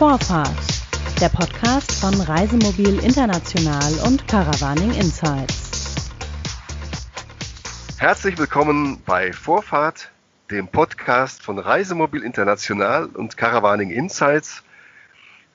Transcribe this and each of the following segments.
Vorfahrt, der Podcast von Reisemobil International und Caravaning Insights. Herzlich willkommen bei Vorfahrt, dem Podcast von Reisemobil International und Caravaning Insights.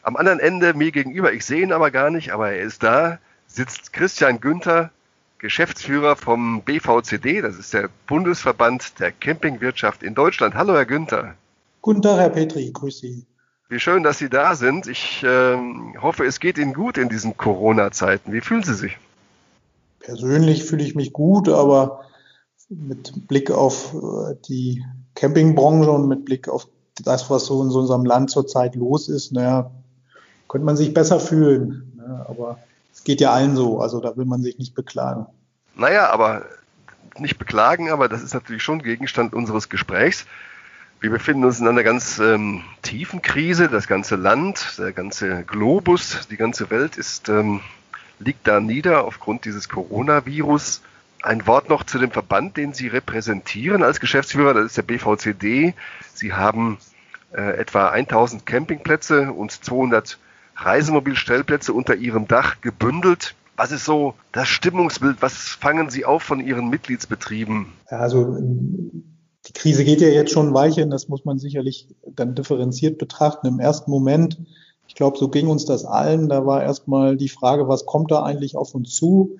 Am anderen Ende mir gegenüber, ich sehe ihn aber gar nicht, aber er ist da, sitzt Christian Günther, Geschäftsführer vom BVCD, das ist der Bundesverband der Campingwirtschaft in Deutschland. Hallo, Herr Günther. Guten Tag, Herr Petri, grüß Sie. Wie schön, dass Sie da sind. Ich äh, hoffe, es geht Ihnen gut in diesen Corona-Zeiten. Wie fühlen Sie sich? Persönlich fühle ich mich gut, aber mit Blick auf äh, die Campingbranche und mit Blick auf das, was so in so unserem Land zurzeit los ist, naja, könnte man sich besser fühlen. Ne? Aber es geht ja allen so, also da will man sich nicht beklagen. Naja, aber nicht beklagen, aber das ist natürlich schon Gegenstand unseres Gesprächs. Wir befinden uns in einer ganz ähm, tiefen Krise. Das ganze Land, der ganze Globus, die ganze Welt ist, ähm, liegt da nieder aufgrund dieses Coronavirus. Ein Wort noch zu dem Verband, den Sie repräsentieren als Geschäftsführer, das ist der BVCD. Sie haben äh, etwa 1000 Campingplätze und 200 Reisemobilstellplätze unter Ihrem Dach gebündelt. Was ist so das Stimmungsbild? Was fangen Sie auf von Ihren Mitgliedsbetrieben? Also die Krise geht ja jetzt schon ein Weilchen, das muss man sicherlich dann differenziert betrachten. Im ersten Moment, ich glaube, so ging uns das allen, da war erstmal die Frage, was kommt da eigentlich auf uns zu?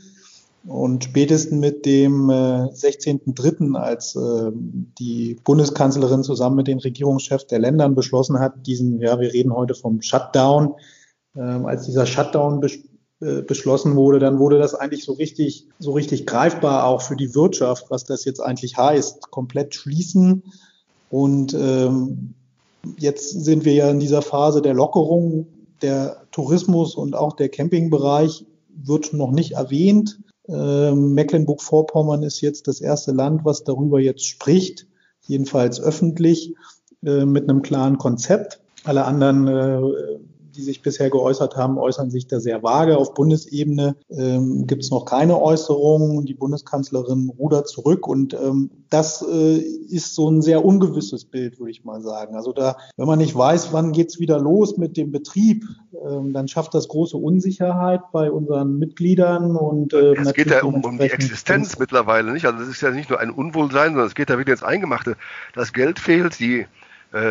Und spätestens mit dem äh, 16.03., als äh, die Bundeskanzlerin zusammen mit den Regierungschefs der Ländern beschlossen hat, diesen, ja, wir reden heute vom Shutdown, äh, als dieser Shutdown äh, beschlossen wurde, dann wurde das eigentlich so richtig, so richtig greifbar auch für die Wirtschaft, was das jetzt eigentlich heißt, komplett schließen. Und ähm, jetzt sind wir ja in dieser Phase der Lockerung. Der Tourismus und auch der Campingbereich wird noch nicht erwähnt. Ähm, Mecklenburg-Vorpommern ist jetzt das erste Land, was darüber jetzt spricht, jedenfalls öffentlich, äh, mit einem klaren Konzept. Alle anderen äh, die sich bisher geäußert haben, äußern sich da sehr vage. Auf Bundesebene ähm, gibt es noch keine Äußerungen. Die Bundeskanzlerin rudert zurück und ähm, das äh, ist so ein sehr ungewisses Bild, würde ich mal sagen. Also da, wenn man nicht weiß, wann geht's wieder los mit dem Betrieb, ähm, dann schafft das große Unsicherheit bei unseren Mitgliedern und äh, es geht ja um, um die Existenz mittlerweile nicht. Also das ist ja nicht nur ein Unwohlsein, sondern es geht ja wieder ins Eingemachte. Das Geld fehlt, die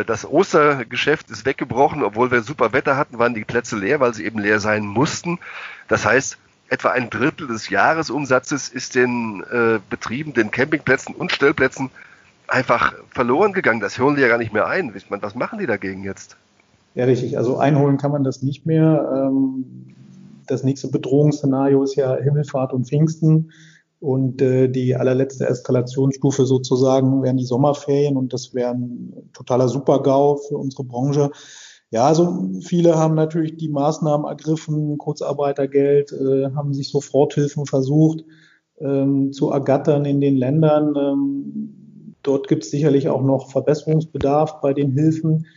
das Ostergeschäft ist weggebrochen, obwohl wir super Wetter hatten, waren die Plätze leer, weil sie eben leer sein mussten. Das heißt, etwa ein Drittel des Jahresumsatzes ist den äh, Betrieben, den Campingplätzen und Stellplätzen einfach verloren gegangen. Das hören die ja gar nicht mehr ein. Was machen die dagegen jetzt? Ja, richtig. Also einholen kann man das nicht mehr. Ähm, das nächste Bedrohungsszenario ist ja Himmelfahrt und Pfingsten. Und äh, die allerletzte Eskalationsstufe sozusagen wären die Sommerferien und das wäre ein totaler Supergau für unsere Branche. Ja, also viele haben natürlich die Maßnahmen ergriffen, Kurzarbeitergeld, äh, haben sich Soforthilfen versucht ähm, zu ergattern in den Ländern. Ähm, dort gibt es sicherlich auch noch Verbesserungsbedarf bei den Hilfen.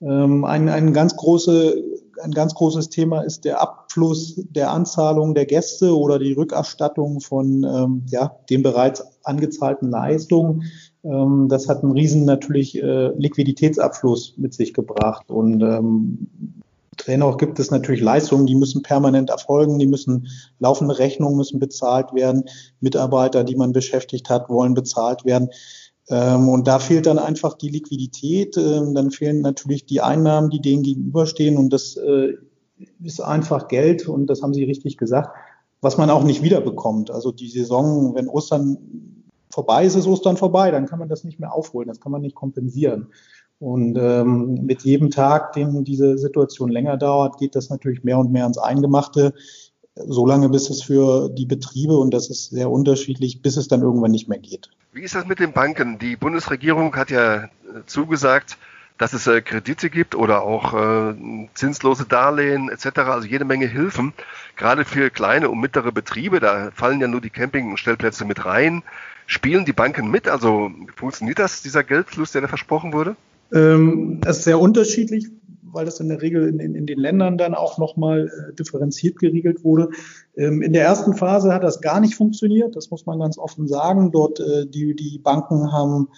Ähm, ein, ein, ganz große, ein ganz großes Thema ist der Abfluss der Anzahlung der Gäste oder die Rückerstattung von ähm, ja, den bereits angezahlten Leistungen. Ähm, das hat einen riesen natürlich äh, Liquiditätsabfluss mit sich gebracht. Und ähm, dennoch gibt es natürlich Leistungen, die müssen permanent erfolgen, die müssen laufende Rechnungen müssen bezahlt werden, Mitarbeiter, die man beschäftigt hat, wollen bezahlt werden. Ähm, und da fehlt dann einfach die Liquidität, ähm, dann fehlen natürlich die Einnahmen, die denen gegenüberstehen. Und das äh, ist einfach Geld. Und das haben Sie richtig gesagt, was man auch nicht wiederbekommt. Also die Saison, wenn Ostern vorbei ist, ist Ostern vorbei, dann kann man das nicht mehr aufholen, das kann man nicht kompensieren. Und ähm, mit jedem Tag, dem diese Situation länger dauert, geht das natürlich mehr und mehr ans Eingemachte so lange, bis es für die Betriebe, und das ist sehr unterschiedlich, bis es dann irgendwann nicht mehr geht. Wie ist das mit den Banken? Die Bundesregierung hat ja äh, zugesagt, dass es äh, Kredite gibt oder auch äh, zinslose Darlehen etc., also jede Menge Hilfen, gerade für kleine und mittlere Betriebe, da fallen ja nur die Campingstellplätze mit rein. Spielen die Banken mit? Also funktioniert das, dieser Geldfluss, der da versprochen wurde? Ähm, das ist sehr unterschiedlich weil das in der Regel in, in, in den Ländern dann auch nochmal äh, differenziert geregelt wurde. Ähm, in der ersten Phase hat das gar nicht funktioniert, das muss man ganz offen sagen. Dort äh, die, die Banken haben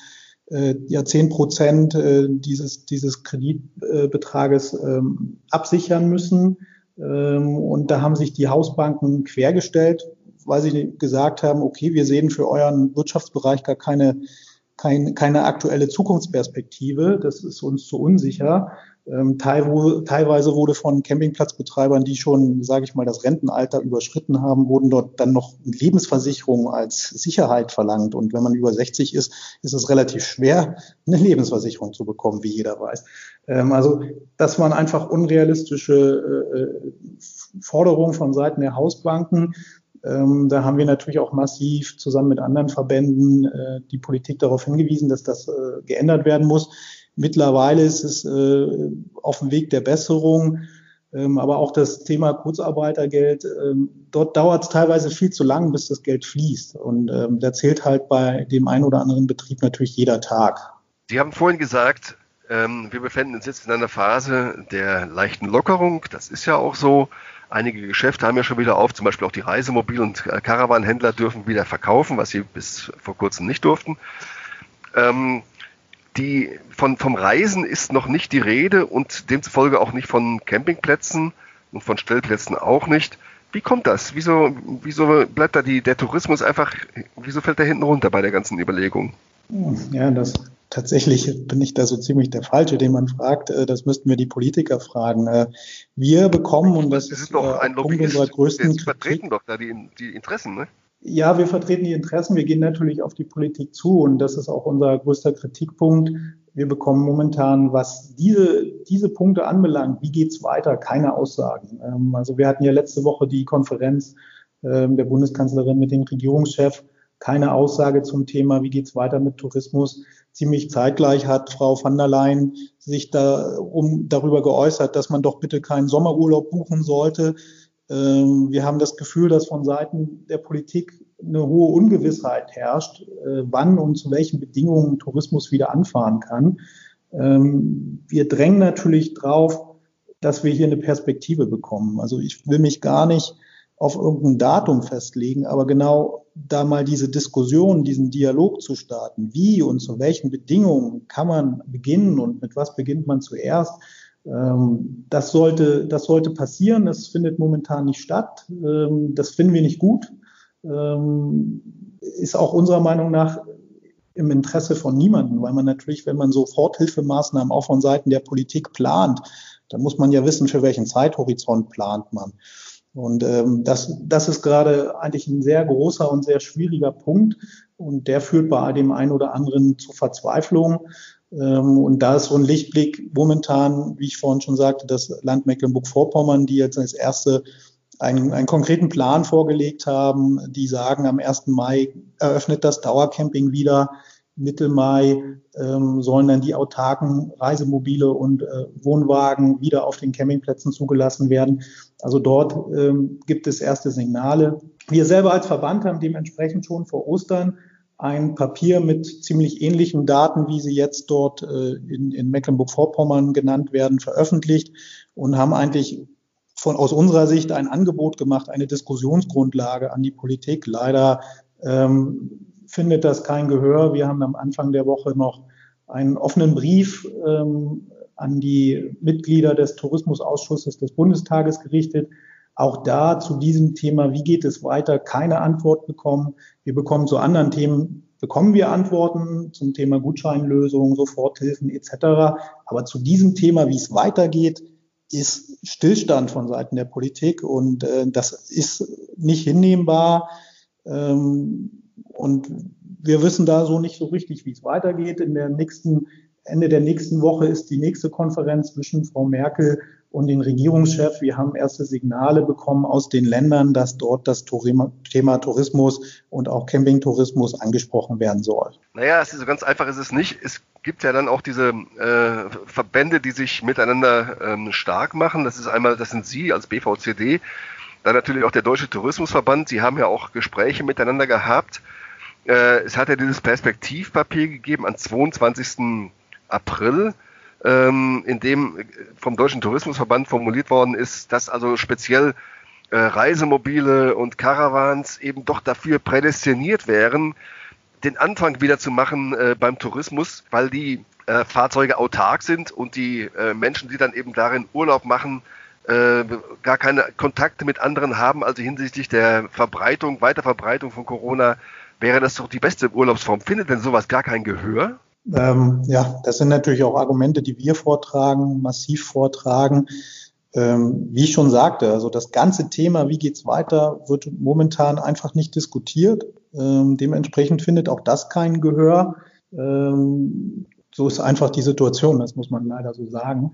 äh, ja zehn Prozent äh, dieses, dieses Kreditbetrages ähm, absichern müssen. Ähm, und da haben sich die Hausbanken quergestellt, weil sie gesagt haben, okay, wir sehen für euren Wirtschaftsbereich gar keine, keine, keine aktuelle Zukunftsperspektive. Das ist uns zu unsicher. Ähm, teilweise wurde von Campingplatzbetreibern, die schon, sage ich mal, das Rentenalter überschritten haben, wurden dort dann noch Lebensversicherungen als Sicherheit verlangt. Und wenn man über 60 ist, ist es relativ schwer, eine Lebensversicherung zu bekommen, wie jeder weiß. Ähm, also das waren einfach unrealistische äh, Forderungen von Seiten der Hausbanken. Ähm, da haben wir natürlich auch massiv zusammen mit anderen Verbänden äh, die Politik darauf hingewiesen, dass das äh, geändert werden muss. Mittlerweile ist es äh, auf dem Weg der Besserung. Ähm, aber auch das Thema Kurzarbeitergeld, ähm, dort dauert es teilweise viel zu lang, bis das Geld fließt. Und ähm, da zählt halt bei dem einen oder anderen Betrieb natürlich jeder Tag. Sie haben vorhin gesagt, ähm, wir befinden uns jetzt in einer Phase der leichten Lockerung. Das ist ja auch so. Einige Geschäfte haben ja schon wieder auf, zum Beispiel auch die Reisemobil- und Caravanhändler dürfen wieder verkaufen, was sie bis vor kurzem nicht durften. Ähm, die, von, vom Reisen ist noch nicht die Rede und demzufolge auch nicht von Campingplätzen und von Stellplätzen auch nicht. Wie kommt das? Wieso, wieso bleibt da die, der Tourismus einfach, wieso fällt der hinten runter bei der ganzen Überlegung? Ja, das tatsächlich bin ich da so ziemlich der Falsche, den man fragt. Äh, das müssten wir die Politiker fragen. Äh, wir bekommen, und das, das ist doch ein Lobbyist, unserer größten Sie vertreten doch da die, die Interessen, ne? Ja, wir vertreten die Interessen. Wir gehen natürlich auf die Politik zu und das ist auch unser größter Kritikpunkt. Wir bekommen momentan, was diese, diese Punkte anbelangt, wie geht's weiter, keine Aussagen. Ähm, also wir hatten ja letzte Woche die Konferenz ähm, der Bundeskanzlerin mit dem Regierungschef. Keine Aussage zum Thema, wie geht's weiter mit Tourismus. Ziemlich zeitgleich hat Frau van der Leyen sich da um, darüber geäußert, dass man doch bitte keinen Sommerurlaub buchen sollte. Ähm, wir haben das Gefühl, dass von Seiten der Politik eine hohe Ungewissheit herrscht, äh, wann und zu welchen Bedingungen Tourismus wieder anfahren kann. Ähm, wir drängen natürlich drauf, dass wir hier eine Perspektive bekommen. Also ich will mich gar nicht auf irgendein Datum festlegen, aber genau da mal diese Diskussion, diesen Dialog zu starten, wie und zu welchen Bedingungen kann man beginnen und mit was beginnt man zuerst, das sollte, das sollte passieren. Das findet momentan nicht statt. Ähm, das finden wir nicht gut. Ähm, ist auch unserer Meinung nach im Interesse von niemanden, weil man natürlich, wenn man so Forthilfemaßnahmen auch von Seiten der Politik plant, dann muss man ja wissen, für welchen Zeithorizont plant man. Und ähm, das, das ist gerade eigentlich ein sehr großer und sehr schwieriger Punkt. Und der führt bei dem einen oder anderen zu Verzweiflung. Ähm, und da ist so ein Lichtblick momentan, wie ich vorhin schon sagte, das Land Mecklenburg-Vorpommern, die jetzt als erste einen, einen konkreten Plan vorgelegt haben, die sagen, am 1. Mai eröffnet das Dauercamping wieder. Mitte Mai ähm, sollen dann die autarken Reisemobile und äh, Wohnwagen wieder auf den Campingplätzen zugelassen werden. Also dort ähm, gibt es erste Signale. Wir selber als Verband haben dementsprechend schon vor Ostern ein Papier mit ziemlich ähnlichen Daten, wie sie jetzt dort äh, in, in Mecklenburg-Vorpommern genannt werden, veröffentlicht und haben eigentlich von aus unserer Sicht ein Angebot gemacht, eine Diskussionsgrundlage an die Politik. Leider ähm, findet das kein Gehör. Wir haben am Anfang der Woche noch einen offenen Brief ähm, an die Mitglieder des Tourismusausschusses des Bundestages gerichtet, auch da zu diesem Thema, wie geht es weiter, keine Antwort bekommen. Wir bekommen zu anderen Themen, bekommen wir Antworten zum Thema Gutscheinlösungen, Soforthilfen etc. Aber zu diesem Thema, wie es weitergeht, ist Stillstand von Seiten der Politik und äh, das ist nicht hinnehmbar. Ähm, und wir wissen da so nicht so richtig, wie es weitergeht. In der nächsten, Ende der nächsten Woche ist die nächste Konferenz zwischen Frau Merkel und den Regierungschef. Wir haben erste Signale bekommen aus den Ländern, dass dort das Thema Tourismus und auch Campingtourismus angesprochen werden soll. Naja, es ist so ganz einfach ist es nicht. Es gibt ja dann auch diese äh, Verbände, die sich miteinander ähm, stark machen. Das ist einmal, das sind Sie als BVCD, dann natürlich auch der Deutsche Tourismusverband. Sie haben ja auch Gespräche miteinander gehabt. Äh, es hat ja dieses Perspektivpapier gegeben am 22. April ähm, in dem vom Deutschen Tourismusverband formuliert worden ist, dass also speziell äh, Reisemobile und Caravans eben doch dafür prädestiniert wären, den Anfang wieder zu machen äh, beim Tourismus, weil die äh, Fahrzeuge autark sind und die äh, Menschen, die dann eben darin Urlaub machen, äh, gar keine Kontakte mit anderen haben, also hinsichtlich der Verbreitung, Weiterverbreitung von Corona, wäre das doch die beste Urlaubsform. Findet denn sowas gar kein Gehör? Ähm, ja, das sind natürlich auch Argumente, die wir vortragen, massiv vortragen. Ähm, wie ich schon sagte, also das ganze Thema, wie geht's weiter, wird momentan einfach nicht diskutiert. Ähm, dementsprechend findet auch das kein Gehör. Ähm, so ist einfach die Situation, das muss man leider so sagen.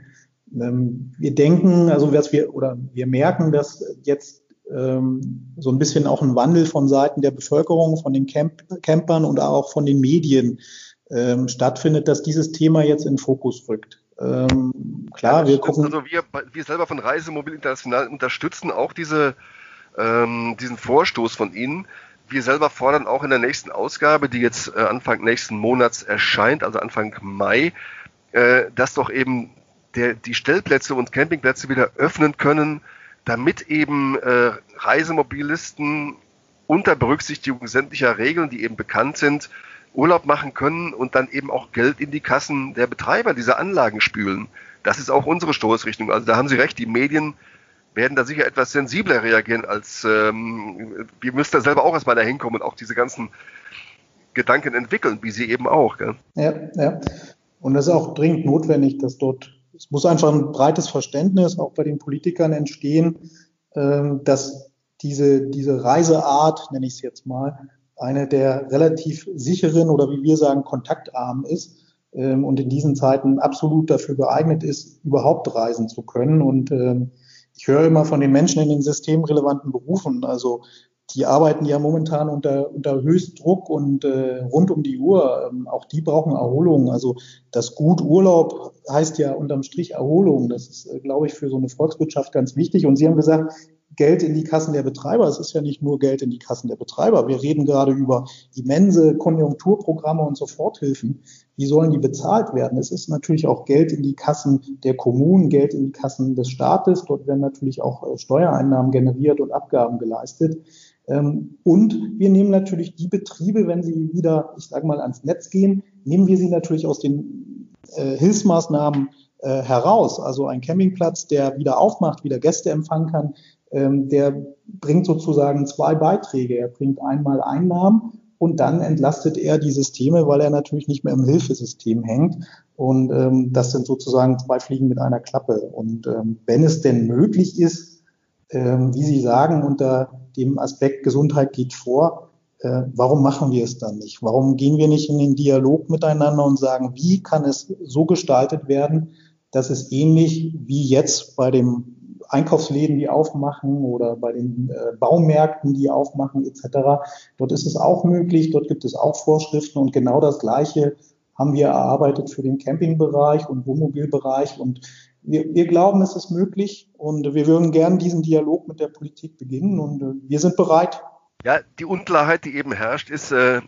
Ähm, wir denken, also was wir oder wir merken, dass jetzt ähm, so ein bisschen auch ein Wandel von Seiten der Bevölkerung, von den Camp Campern und auch von den Medien ähm, stattfindet, dass dieses Thema jetzt in den Fokus rückt. Ähm, klar, ja, wir gucken. Also wir, wir selber von Reisemobil International unterstützen auch diese, ähm, diesen Vorstoß von Ihnen. Wir selber fordern auch in der nächsten Ausgabe, die jetzt äh, Anfang nächsten Monats erscheint, also Anfang Mai, äh, dass doch eben der, die Stellplätze und Campingplätze wieder öffnen können, damit eben äh, Reisemobilisten unter Berücksichtigung sämtlicher Regeln, die eben bekannt sind, Urlaub machen können und dann eben auch Geld in die Kassen der Betreiber dieser Anlagen spülen. Das ist auch unsere Stoßrichtung. Also da haben Sie recht, die Medien werden da sicher etwas sensibler reagieren als ähm, wir müssen da selber auch erstmal da hinkommen und auch diese ganzen Gedanken entwickeln, wie Sie eben auch. Gell? Ja, ja. Und das ist auch dringend notwendig, dass dort, es muss einfach ein breites Verständnis auch bei den Politikern entstehen, ähm, dass diese, diese Reiseart, nenne ich es jetzt mal, eine der relativ sicheren oder wie wir sagen, kontaktarmen ist ähm, und in diesen Zeiten absolut dafür geeignet ist, überhaupt reisen zu können. Und ähm, ich höre immer von den Menschen in den systemrelevanten Berufen, also die arbeiten ja momentan unter, unter Höchstdruck und äh, rund um die Uhr. Ähm, auch die brauchen Erholung. Also das Gut Urlaub heißt ja unterm Strich Erholung. Das ist, äh, glaube ich, für so eine Volkswirtschaft ganz wichtig. Und Sie haben gesagt, Geld in die Kassen der Betreiber. Es ist ja nicht nur Geld in die Kassen der Betreiber. Wir reden gerade über immense Konjunkturprogramme und Soforthilfen. Wie sollen die bezahlt werden? Es ist natürlich auch Geld in die Kassen der Kommunen, Geld in die Kassen des Staates. Dort werden natürlich auch äh, Steuereinnahmen generiert und Abgaben geleistet. Ähm, und wir nehmen natürlich die Betriebe, wenn sie wieder, ich sage mal, ans Netz gehen, nehmen wir sie natürlich aus den äh, Hilfsmaßnahmen äh, heraus. Also ein Campingplatz, der wieder aufmacht, wieder Gäste empfangen kann, ähm, der bringt sozusagen zwei Beiträge. Er bringt einmal Einnahmen und dann entlastet er die Systeme, weil er natürlich nicht mehr im Hilfesystem hängt. Und ähm, das sind sozusagen zwei Fliegen mit einer Klappe. Und ähm, wenn es denn möglich ist, ähm, wie Sie sagen, unter dem Aspekt Gesundheit geht vor, äh, warum machen wir es dann nicht? Warum gehen wir nicht in den Dialog miteinander und sagen, wie kann es so gestaltet werden, dass es ähnlich wie jetzt bei dem Einkaufsläden, die aufmachen oder bei den äh, Baumärkten, die aufmachen etc. Dort ist es auch möglich, dort gibt es auch Vorschriften und genau das Gleiche haben wir erarbeitet für den Campingbereich und Wohnmobilbereich und wir, wir glauben, es ist möglich und wir würden gern diesen Dialog mit der Politik beginnen und äh, wir sind bereit. Ja, die Unklarheit, die eben herrscht, ist äh,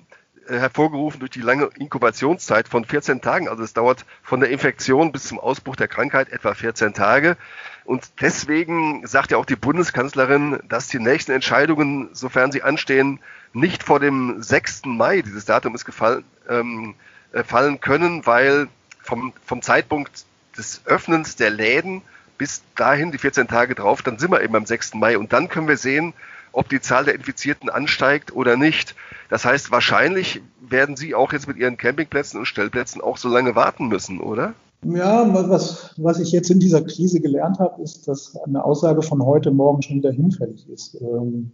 hervorgerufen durch die lange Inkubationszeit von 14 Tagen. Also es dauert von der Infektion bis zum Ausbruch der Krankheit etwa 14 Tage. Und deswegen sagt ja auch die Bundeskanzlerin, dass die nächsten Entscheidungen, sofern sie anstehen, nicht vor dem 6. Mai, dieses Datum ist gefallen, ähm, äh, fallen können, weil vom, vom Zeitpunkt des Öffnens der Läden bis dahin, die 14 Tage drauf, dann sind wir eben am 6. Mai und dann können wir sehen, ob die Zahl der Infizierten ansteigt oder nicht. Das heißt, wahrscheinlich werden Sie auch jetzt mit Ihren Campingplätzen und Stellplätzen auch so lange warten müssen, oder? Ja, was, was ich jetzt in dieser Krise gelernt habe, ist, dass eine Aussage von heute Morgen schon wieder hinfällig ist. Ähm,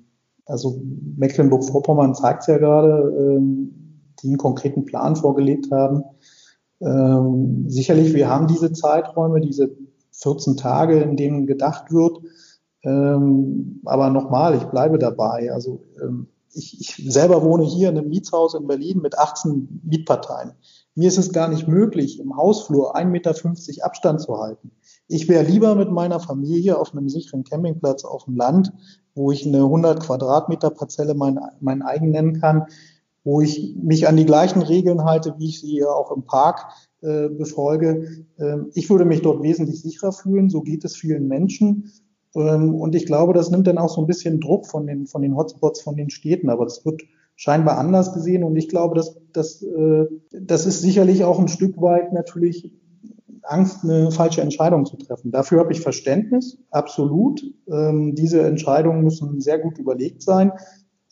also Mecklenburg-Vorpommern zeigt es ja gerade, ähm, die einen konkreten Plan vorgelegt haben. Ähm, sicherlich, wir haben diese Zeiträume, diese 14 Tage, in denen gedacht wird. Aber nochmal, ich bleibe dabei. Also ich, ich selber wohne hier in einem Mietshaus in Berlin mit 18 Mietparteien. Mir ist es gar nicht möglich, im Hausflur 1,50 Meter Abstand zu halten. Ich wäre lieber mit meiner Familie auf einem sicheren Campingplatz auf dem Land, wo ich eine 100 Quadratmeter Parzelle mein, mein eigen nennen kann, wo ich mich an die gleichen Regeln halte, wie ich sie auch im Park äh, befolge. Ähm, ich würde mich dort wesentlich sicherer fühlen. So geht es vielen Menschen. Ähm, und ich glaube, das nimmt dann auch so ein bisschen Druck von den, von den Hotspots, von den Städten. Aber das wird scheinbar anders gesehen. Und ich glaube, dass, dass, äh, das ist sicherlich auch ein Stück weit natürlich Angst, eine falsche Entscheidung zu treffen. Dafür habe ich Verständnis, absolut. Ähm, diese Entscheidungen müssen sehr gut überlegt sein.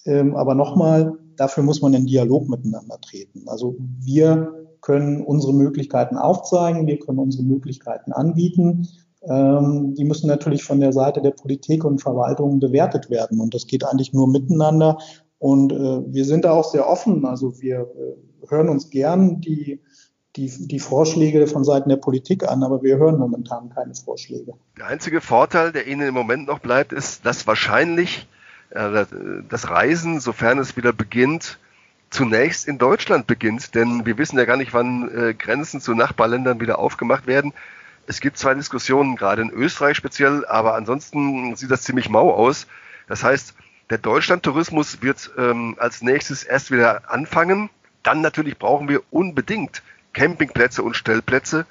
Ähm, aber nochmal, dafür muss man in Dialog miteinander treten. Also wir können unsere Möglichkeiten aufzeigen, wir können unsere Möglichkeiten anbieten. Ähm, die müssen natürlich von der Seite der Politik und Verwaltung bewertet werden. Und das geht eigentlich nur miteinander. Und äh, wir sind da auch sehr offen. Also wir äh, hören uns gern die, die, die Vorschläge von Seiten der Politik an, aber wir hören momentan keine Vorschläge. Der einzige Vorteil, der Ihnen im Moment noch bleibt, ist, dass wahrscheinlich äh, das Reisen, sofern es wieder beginnt, zunächst in Deutschland beginnt. Denn wir wissen ja gar nicht, wann Grenzen zu Nachbarländern wieder aufgemacht werden. Es gibt zwei Diskussionen, gerade in Österreich speziell, aber ansonsten sieht das ziemlich mau aus. Das heißt, der Deutschlandtourismus wird ähm, als nächstes erst wieder anfangen. Dann natürlich brauchen wir unbedingt Campingplätze und Stellplätze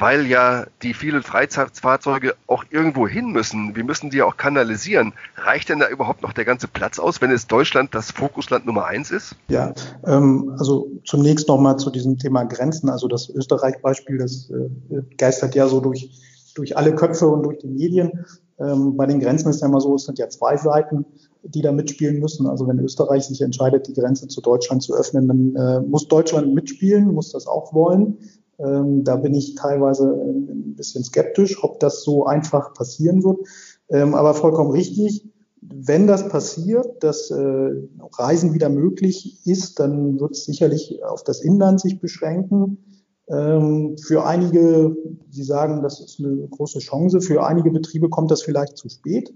weil ja die vielen Freizeitfahrzeuge auch irgendwo hin müssen. Wir müssen die auch kanalisieren. Reicht denn da überhaupt noch der ganze Platz aus, wenn es Deutschland das Fokusland Nummer eins ist? Ja, ähm, also zunächst nochmal zu diesem Thema Grenzen. Also das Österreich-Beispiel, das äh, geistert ja so durch, durch alle Köpfe und durch die Medien. Ähm, bei den Grenzen ist ja immer so, es sind ja zwei Seiten, die da mitspielen müssen. Also wenn Österreich sich entscheidet, die Grenze zu Deutschland zu öffnen, dann äh, muss Deutschland mitspielen, muss das auch wollen. Ähm, da bin ich teilweise ein bisschen skeptisch, ob das so einfach passieren wird. Ähm, aber vollkommen richtig. Wenn das passiert, dass äh, Reisen wieder möglich ist, dann wird es sicherlich auf das Inland sich beschränken. Ähm, für einige, Sie sagen, das ist eine große Chance. Für einige Betriebe kommt das vielleicht zu spät.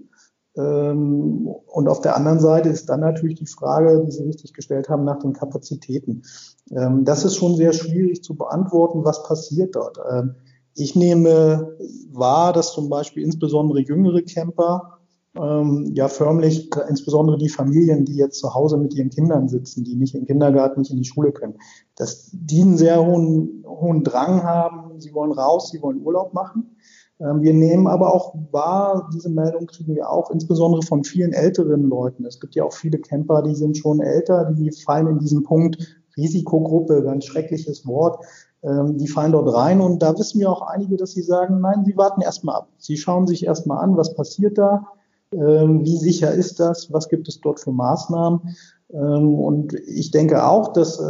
Ähm, und auf der anderen Seite ist dann natürlich die Frage, die Sie richtig gestellt haben, nach den Kapazitäten. Ähm, das ist schon sehr schwierig zu beantworten, was passiert dort. Ähm, ich nehme wahr, dass zum Beispiel insbesondere jüngere Camper, ja förmlich, insbesondere die Familien, die jetzt zu Hause mit ihren Kindern sitzen, die nicht den Kindergarten, nicht in die Schule können, dass die einen sehr hohen, hohen Drang haben, sie wollen raus, sie wollen Urlaub machen. Ähm, wir nehmen aber auch wahr, diese Meldung kriegen wir auch insbesondere von vielen älteren Leuten. Es gibt ja auch viele Camper, die sind schon älter, die fallen in diesen Punkt Risikogruppe, ganz schreckliches Wort. Ähm, die fallen dort rein und da wissen wir auch einige, dass sie sagen, nein, sie warten erstmal ab. Sie schauen sich erstmal an, was passiert da, ähm, wie sicher ist das, was gibt es dort für Maßnahmen. Und ich denke auch, dass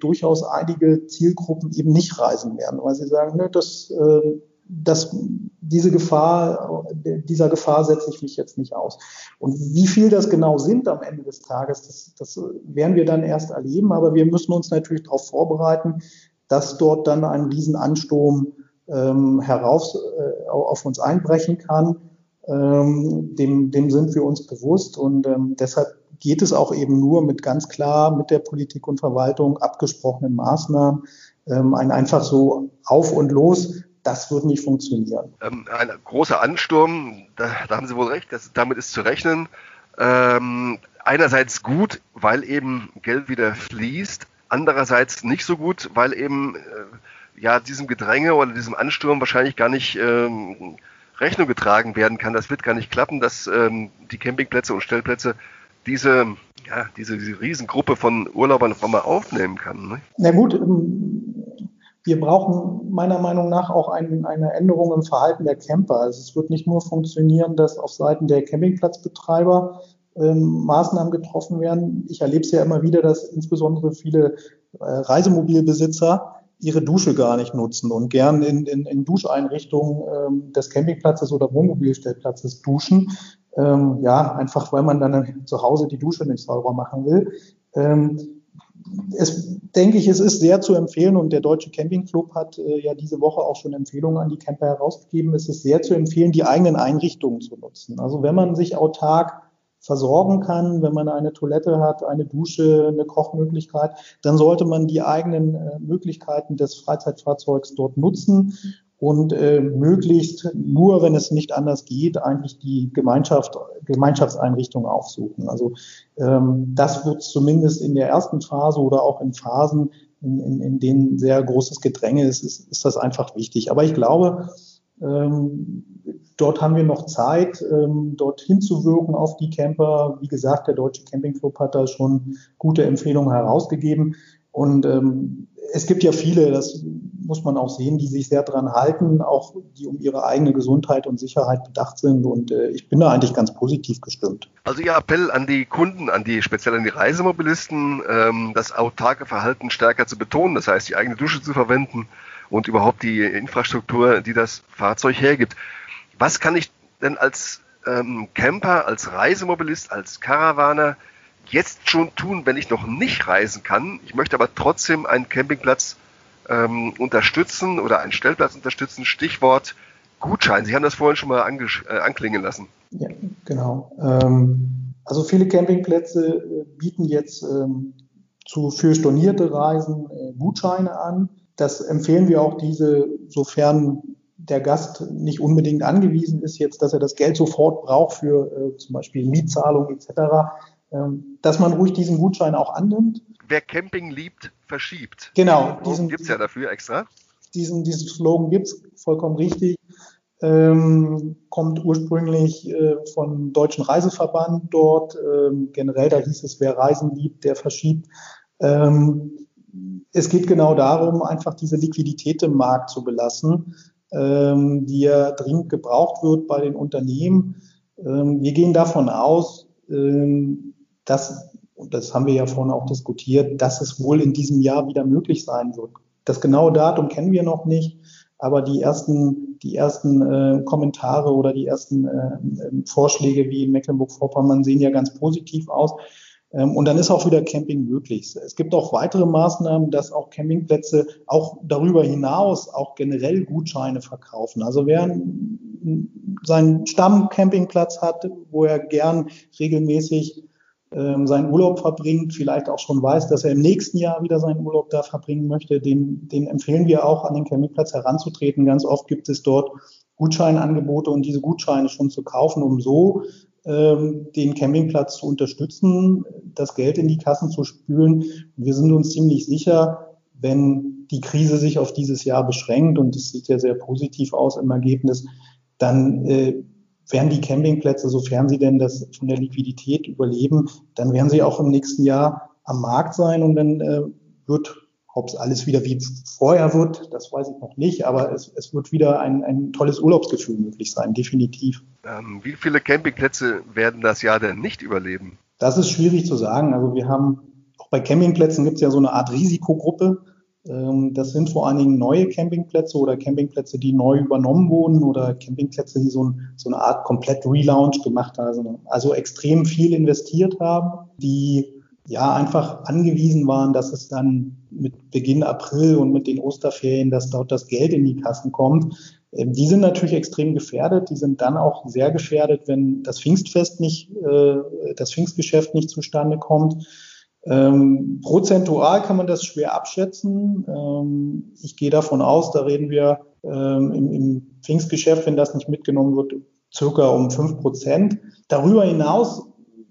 durchaus einige Zielgruppen eben nicht reisen werden, weil sie sagen, ne, das das, diese Gefahr, dieser Gefahr setze ich mich jetzt nicht aus. Und wie viel das genau sind am Ende des Tages, das, das werden wir dann erst erleben. Aber wir müssen uns natürlich darauf vorbereiten, dass dort dann ein Riesenansturm ähm, heraus äh, auf uns einbrechen kann. Ähm, dem, dem sind wir uns bewusst und ähm, deshalb geht es auch eben nur mit ganz klar mit der Politik und Verwaltung abgesprochenen Maßnahmen, ähm, ein einfach so auf und los das wird nicht funktionieren. Ähm, ein großer Ansturm, da, da, haben Sie wohl recht, das, damit ist zu rechnen. Ähm, einerseits gut, weil eben Geld wieder fließt, andererseits nicht so gut, weil eben äh, ja diesem Gedränge oder diesem Ansturm wahrscheinlich gar nicht ähm, Rechnung getragen werden kann. Das wird gar nicht klappen, dass ähm, die Campingplätze und Stellplätze diese, ja, diese, diese Riesengruppe von Urlaubern auf einmal aufnehmen kann. Ne? Na gut, wir brauchen meiner Meinung nach auch ein, eine Änderung im Verhalten der Camper. Also es wird nicht nur funktionieren, dass auf Seiten der Campingplatzbetreiber ähm, Maßnahmen getroffen werden. Ich erlebe es ja immer wieder, dass insbesondere viele äh, Reisemobilbesitzer ihre Dusche gar nicht nutzen und gern in, in, in Duscheinrichtungen ähm, des Campingplatzes oder Wohnmobilstellplatzes duschen. Ähm, ja, einfach weil man dann zu Hause die Dusche nicht sauber machen will. Ähm, es denke ich, es ist sehr zu empfehlen und der Deutsche Campingclub hat äh, ja diese Woche auch schon Empfehlungen an die Camper herausgegeben. Es ist sehr zu empfehlen, die eigenen Einrichtungen zu nutzen. Also wenn man sich autark versorgen kann, wenn man eine Toilette hat, eine Dusche, eine Kochmöglichkeit, dann sollte man die eigenen äh, Möglichkeiten des Freizeitfahrzeugs dort nutzen und äh, möglichst nur, wenn es nicht anders geht, eigentlich die Gemeinschaft, Gemeinschaftseinrichtung aufsuchen. Also ähm, das wird zumindest in der ersten Phase oder auch in Phasen, in, in, in denen sehr großes Gedränge ist, ist, ist das einfach wichtig. Aber ich glaube, ähm, dort haben wir noch Zeit, ähm, dort hinzuwirken auf die Camper. Wie gesagt, der Deutsche Campingclub hat da schon gute Empfehlungen herausgegeben. Und ähm, es gibt ja viele, das muss man auch sehen, die sich sehr dran halten, auch die um ihre eigene Gesundheit und Sicherheit bedacht sind. Und äh, ich bin da eigentlich ganz positiv gestimmt. Also Ihr Appell an die Kunden, an die speziell an die Reisemobilisten, ähm, das autarke Verhalten stärker zu betonen, das heißt die eigene Dusche zu verwenden und überhaupt die Infrastruktur, die das Fahrzeug hergibt. Was kann ich denn als ähm, Camper, als Reisemobilist, als Caravaner jetzt schon tun, wenn ich noch nicht reisen kann? Ich möchte aber trotzdem einen Campingplatz ähm, unterstützen oder einen Stellplatz unterstützen. Stichwort Gutschein. Sie haben das vorhin schon mal äh, anklingen lassen. Ja, genau. Ähm, also viele Campingplätze äh, bieten jetzt ähm, zu, für stornierte Reisen äh, Gutscheine an. Das empfehlen wir auch diese, sofern der Gast nicht unbedingt angewiesen ist jetzt, dass er das Geld sofort braucht für äh, zum Beispiel Mietzahlung etc., dass man ruhig diesen Gutschein auch annimmt. Wer Camping liebt, verschiebt. Genau. Diesen gibt es ja dafür extra. Diesen, diesen Slogan gibt es vollkommen richtig. Ähm, kommt ursprünglich äh, vom Deutschen Reiseverband dort. Ähm, generell, da hieß es, wer Reisen liebt, der verschiebt. Ähm, es geht genau darum, einfach diese Liquidität im Markt zu belassen, ähm, die ja dringend gebraucht wird bei den Unternehmen. Ähm, wir gehen davon aus, ähm, dass, und das haben wir ja vorhin auch diskutiert, dass es wohl in diesem Jahr wieder möglich sein wird. Das genaue Datum kennen wir noch nicht, aber die ersten, die ersten äh, Kommentare oder die ersten äh, Vorschläge wie in Mecklenburg-Vorpommern sehen ja ganz positiv aus. Ähm, und dann ist auch wieder Camping möglich. Es gibt auch weitere Maßnahmen, dass auch Campingplätze auch darüber hinaus auch generell Gutscheine verkaufen. Also wer seinen Stammcampingplatz hat, wo er gern regelmäßig ähm, seinen Urlaub verbringt, vielleicht auch schon weiß, dass er im nächsten Jahr wieder seinen Urlaub da verbringen möchte, den, den empfehlen wir auch, an den Campingplatz heranzutreten. Ganz oft gibt es dort Gutscheinangebote und diese Gutscheine schon zu kaufen, um so ähm, den Campingplatz zu unterstützen, das Geld in die Kassen zu spülen. Wir sind uns ziemlich sicher, wenn die Krise sich auf dieses Jahr beschränkt, und es sieht ja sehr positiv aus im Ergebnis, dann äh, werden die Campingplätze, sofern sie denn das von der Liquidität überleben, dann werden sie auch im nächsten Jahr am Markt sein und dann äh, wird ob es alles wieder wie vorher wird, das weiß ich noch nicht, aber es, es wird wieder ein, ein tolles Urlaubsgefühl möglich sein, definitiv. Ähm, wie viele Campingplätze werden das Jahr denn nicht überleben? Das ist schwierig zu sagen. Also wir haben, auch bei Campingplätzen gibt es ja so eine Art Risikogruppe. Ähm, das sind vor allen Dingen neue Campingplätze oder Campingplätze, die neu übernommen wurden oder Campingplätze, die so, ein, so eine Art komplett Relaunch gemacht haben, also extrem viel investiert haben, die ja einfach angewiesen waren, dass es dann mit Beginn April und mit den Osterferien, dass dort das Geld in die Kassen kommt. Ähm, die sind natürlich extrem gefährdet. Die sind dann auch sehr gefährdet, wenn das Pfingstfest nicht, äh, das Pfingstgeschäft nicht zustande kommt. Ähm, prozentual kann man das schwer abschätzen. Ähm, ich gehe davon aus, da reden wir ähm, im, im Pfingstgeschäft, wenn das nicht mitgenommen wird, circa um fünf Prozent. Darüber hinaus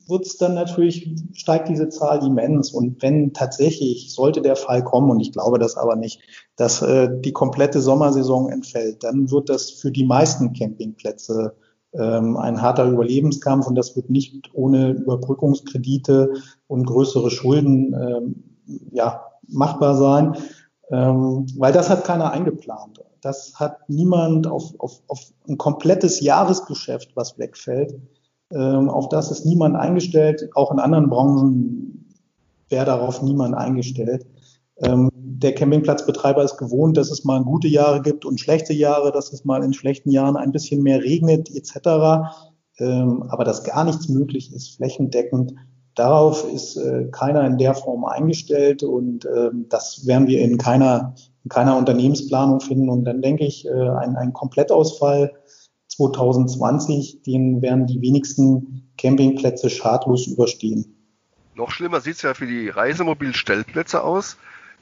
wird es dann natürlich, steigt diese Zahl immens. Und wenn tatsächlich, sollte der Fall kommen, und ich glaube das aber nicht, dass äh, die komplette Sommersaison entfällt, dann wird das für die meisten Campingplätze ein harter Überlebenskampf und das wird nicht ohne Überbrückungskredite und größere Schulden ähm, ja, machbar sein, ähm, weil das hat keiner eingeplant. Das hat niemand auf, auf, auf ein komplettes Jahresgeschäft, was wegfällt, ähm, auf das ist niemand eingestellt. Auch in anderen Branchen wäre darauf niemand eingestellt. Ähm, der Campingplatzbetreiber ist gewohnt, dass es mal gute Jahre gibt und schlechte Jahre, dass es mal in schlechten Jahren ein bisschen mehr regnet etc. Ähm, aber dass gar nichts möglich ist, flächendeckend, darauf ist äh, keiner in der Form eingestellt und das werden wir in keiner, in keiner Unternehmensplanung finden. Und dann denke ich, äh, ein, ein Komplettausfall 2020, den werden die wenigsten Campingplätze schadlos überstehen. Noch schlimmer sieht es ja für die Reisemobilstellplätze aus,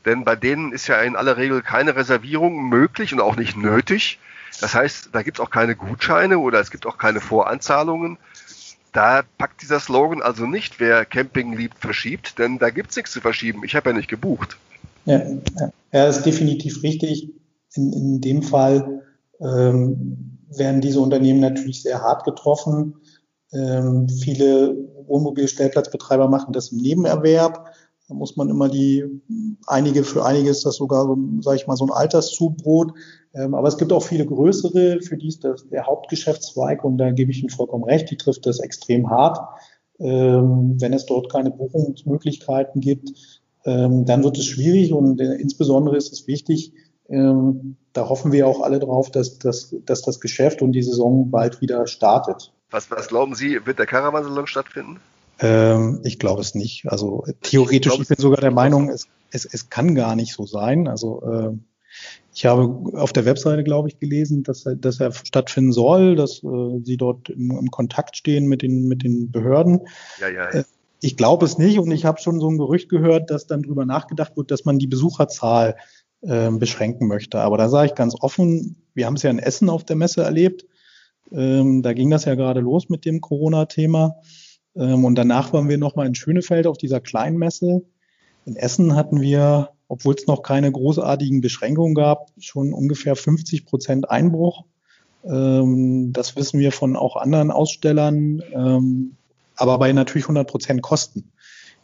denn bei denen ist ja in aller Regel keine Reservierung möglich und auch nicht nötig. Das heißt, da gibt es auch keine Gutscheine oder es gibt auch keine Voranzahlungen. Da packt dieser Slogan also nicht, wer Camping liebt, verschiebt, denn da gibt es nichts zu verschieben. Ich habe ja nicht gebucht. Ja, er ist definitiv richtig. In, in dem Fall ähm, werden diese Unternehmen natürlich sehr hart getroffen. Ähm, viele Wohnmobilstellplatzbetreiber machen das im Nebenerwerb. Da muss man immer die, einige, für einige ist das sogar, so, sage ich mal, so ein Alterszubrot. Ähm, aber es gibt auch viele größere, für die ist das der Hauptgeschäftszweig und da gebe ich Ihnen vollkommen recht, die trifft das extrem hart. Ähm, wenn es dort keine Buchungsmöglichkeiten gibt, ähm, dann wird es schwierig und äh, insbesondere ist es wichtig, da hoffen wir auch alle drauf, dass, dass, dass das Geschäft und die Saison bald wieder startet. Was, was glauben Sie, wird der Caravansalon stattfinden? Ähm, ich glaube es nicht. Also theoretisch, ich, ich bin sogar der Meinung, es, es, es kann gar nicht so sein. Also äh, ich habe auf der Webseite, glaube ich, gelesen, dass, dass er stattfinden soll, dass äh, Sie dort im, im, Kontakt stehen mit den, mit den Behörden. Ja, ja. Äh, ich glaube es nicht und ich habe schon so ein Gerücht gehört, dass dann drüber nachgedacht wird, dass man die Besucherzahl äh, beschränken möchte. Aber da sage ich ganz offen, wir haben es ja in Essen auf der Messe erlebt. Ähm, da ging das ja gerade los mit dem Corona-Thema. Ähm, und danach waren wir nochmal in Schönefeld auf dieser Kleinmesse. In Essen hatten wir, obwohl es noch keine großartigen Beschränkungen gab, schon ungefähr 50 Prozent Einbruch. Ähm, das wissen wir von auch anderen Ausstellern, ähm, aber bei natürlich 100 Prozent Kosten.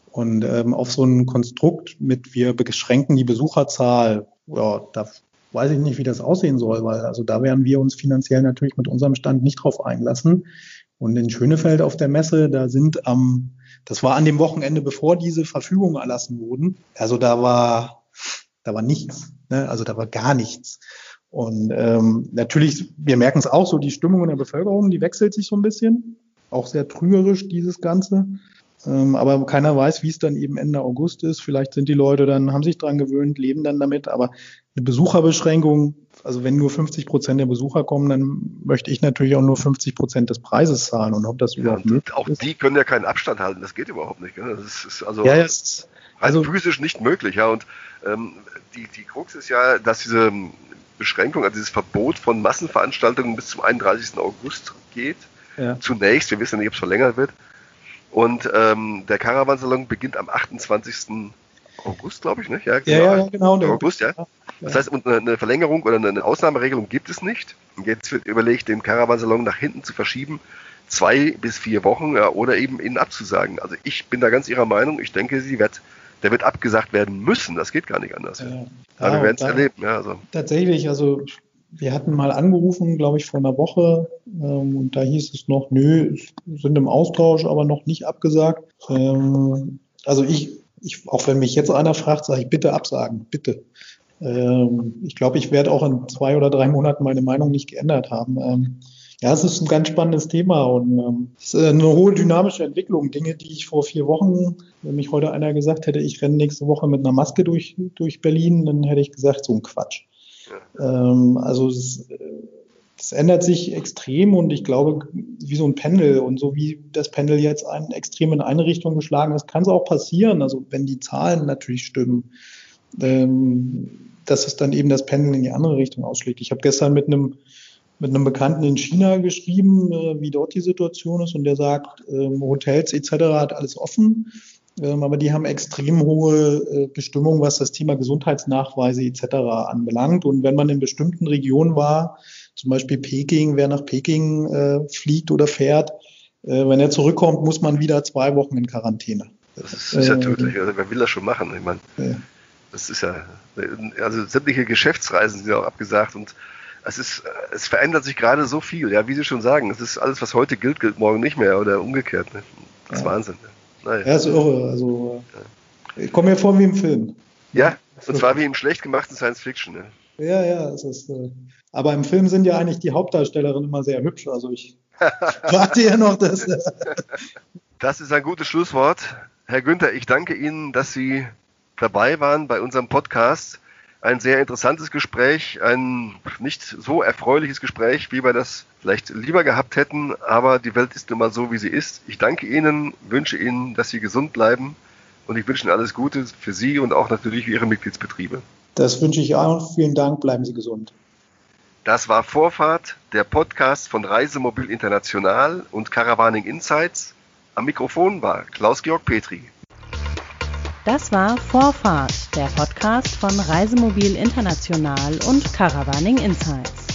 Und ähm, auf so ein Konstrukt mit wir beschränken die Besucherzahl, ja, da weiß ich nicht, wie das aussehen soll, weil also da werden wir uns finanziell natürlich mit unserem Stand nicht drauf einlassen. Und in Schönefeld auf der Messe, da sind am, das war an dem Wochenende, bevor diese Verfügungen erlassen wurden. Also da war, da war nichts, ne? also da war gar nichts. Und ähm, natürlich, wir merken es auch so, die Stimmung in der Bevölkerung, die wechselt sich so ein bisschen. Auch sehr trügerisch, dieses Ganze. Ähm, aber keiner weiß, wie es dann eben Ende August ist. Vielleicht sind die Leute dann, haben sich dran gewöhnt, leben dann damit. Aber eine Besucherbeschränkung, also wenn nur 50 Prozent der Besucher kommen, dann möchte ich natürlich auch nur 50 Prozent des Preises zahlen und ob das ja, überhaupt möglich auch ist. Auch die können ja keinen Abstand halten. Das geht überhaupt nicht. Gell? Das ist also ja, ist, also physisch nicht möglich. Ja, und ähm, die, die Krux ist ja, dass diese Beschränkung, also dieses Verbot von Massenveranstaltungen bis zum 31. August geht. Ja. Zunächst, wir wissen nicht, ob es verlängert wird. Und ähm, der Caravansalon beginnt am 28. August, glaube ich, ne? Ja, genau. Ja, ja, genau. August, ja. Das heißt, eine Verlängerung oder eine Ausnahmeregelung gibt es nicht. Jetzt wird überlegt, den Caravansalon nach hinten zu verschieben, zwei bis vier Wochen ja, oder eben ihn abzusagen. Also ich bin da ganz Ihrer Meinung. Ich denke, sie wird, der wird abgesagt werden müssen. Das geht gar nicht anders. Ja. Aber wir werden es erleben. Ja, also. Tatsächlich, also wir hatten mal angerufen, glaube ich, vor einer Woche ähm, und da hieß es noch, nö, sind im Austausch, aber noch nicht abgesagt. Ähm, also ich, ich, auch wenn mich jetzt einer fragt, sage ich bitte absagen, bitte. Ähm, ich glaube, ich werde auch in zwei oder drei Monaten meine Meinung nicht geändert haben. Ähm, ja, es ist ein ganz spannendes Thema und ähm, es ist eine hohe dynamische Entwicklung. Dinge, die ich vor vier Wochen, wenn mich heute einer gesagt hätte, ich renne nächste Woche mit einer Maske durch, durch Berlin, dann hätte ich gesagt, so ein Quatsch. Also es, es, ändert sich extrem und ich glaube, wie so ein Pendel und so wie das Pendel jetzt ein, extrem in eine Richtung geschlagen ist, kann es auch passieren. Also wenn die Zahlen natürlich stimmen, ähm, dass es dann eben das Pendel in die andere Richtung ausschlägt. Ich habe gestern mit einem mit einem Bekannten in China geschrieben, äh, wie dort die Situation ist und der sagt, ähm, Hotels etc. hat alles offen. Ähm, aber die haben extrem hohe äh, Bestimmungen, was das Thema Gesundheitsnachweise etc. anbelangt. Und wenn man in bestimmten Regionen war, zum Beispiel Peking, wer nach Peking äh, fliegt oder fährt, äh, wenn er zurückkommt, muss man wieder zwei Wochen in Quarantäne. Das ist, ja tödlich. Also wer will das schon machen? Ich meine, ja. Das ist ja, also sämtliche Geschäftsreisen sind ja auch abgesagt und es ist, es verändert sich gerade so viel. Ja, wie Sie schon sagen, es ist alles, was heute gilt, gilt morgen nicht mehr oder umgekehrt. Ne? Das ist ja. Wahnsinn. Ne? Naja. Ja, ist irre. Also, ich komme mir vor wie im Film. Ja, und zwar wie im schlecht gemachten Science Fiction. Ne? Ja, ja, es ist. Äh, aber im Film sind ja eigentlich die Hauptdarstellerinnen immer sehr hübsch. Also ich warte ja noch, dass. Das ist ein gutes Schlusswort. Herr Günther, ich danke Ihnen, dass Sie dabei waren bei unserem Podcast ein sehr interessantes Gespräch, ein nicht so erfreuliches Gespräch, wie wir das vielleicht lieber gehabt hätten, aber die Welt ist nun mal so, wie sie ist. Ich danke Ihnen, wünsche Ihnen, dass Sie gesund bleiben und ich wünsche Ihnen alles Gute für Sie und auch natürlich für Ihre Mitgliedsbetriebe. Das wünsche ich auch. Vielen Dank. Bleiben Sie gesund. Das war Vorfahrt, der Podcast von Reisemobil International und Caravaning Insights. Am Mikrofon war Klaus-Georg Petri. Das war Vorfahrt, der Podcast von Reisemobil International und Caravaning Insights.